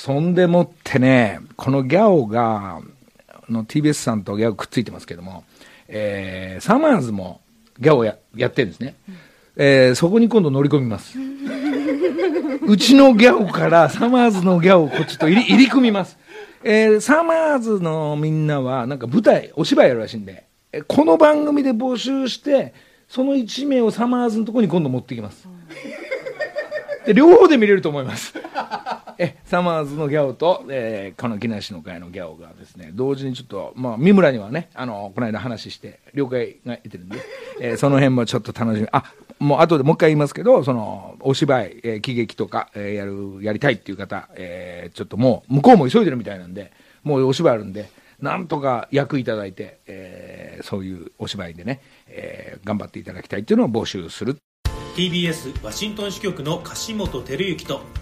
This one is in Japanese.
そんでもってね、このギャオが、の TBS さんとギャオくっついてますけども、えー、サマーズもギャオややってるんですね。えー、そこに今度乗り込みます。うちのギャオからサマーズのギャオをこっちと入り入り組みます。えー、サマーズのみんなはなんか舞台、お芝居やるらしいんで、えこの番組で募集して、その1名をサマーズのところに今度持ってきます。で両方で見れると思います。えサマーズのギャオと、えー、この木梨の会のギャオがですね同時にちょっと、まあ、三村にはねあのこの間話して了解が得てるんで、えー、その辺もちょっと楽しみ。あもう後でもう一回言いますけどそのお芝居、えー、喜劇とか、えー、やるやりたいっていう方、えー、ちょっともう向こうも急いでるみたいなんでもうお芝居あるんでなんとか役いただいて、えー、そういうお芝居でね、えー、頑張っていただきたいっていうのを募集する。TBS ワシントン支局の樫本照之と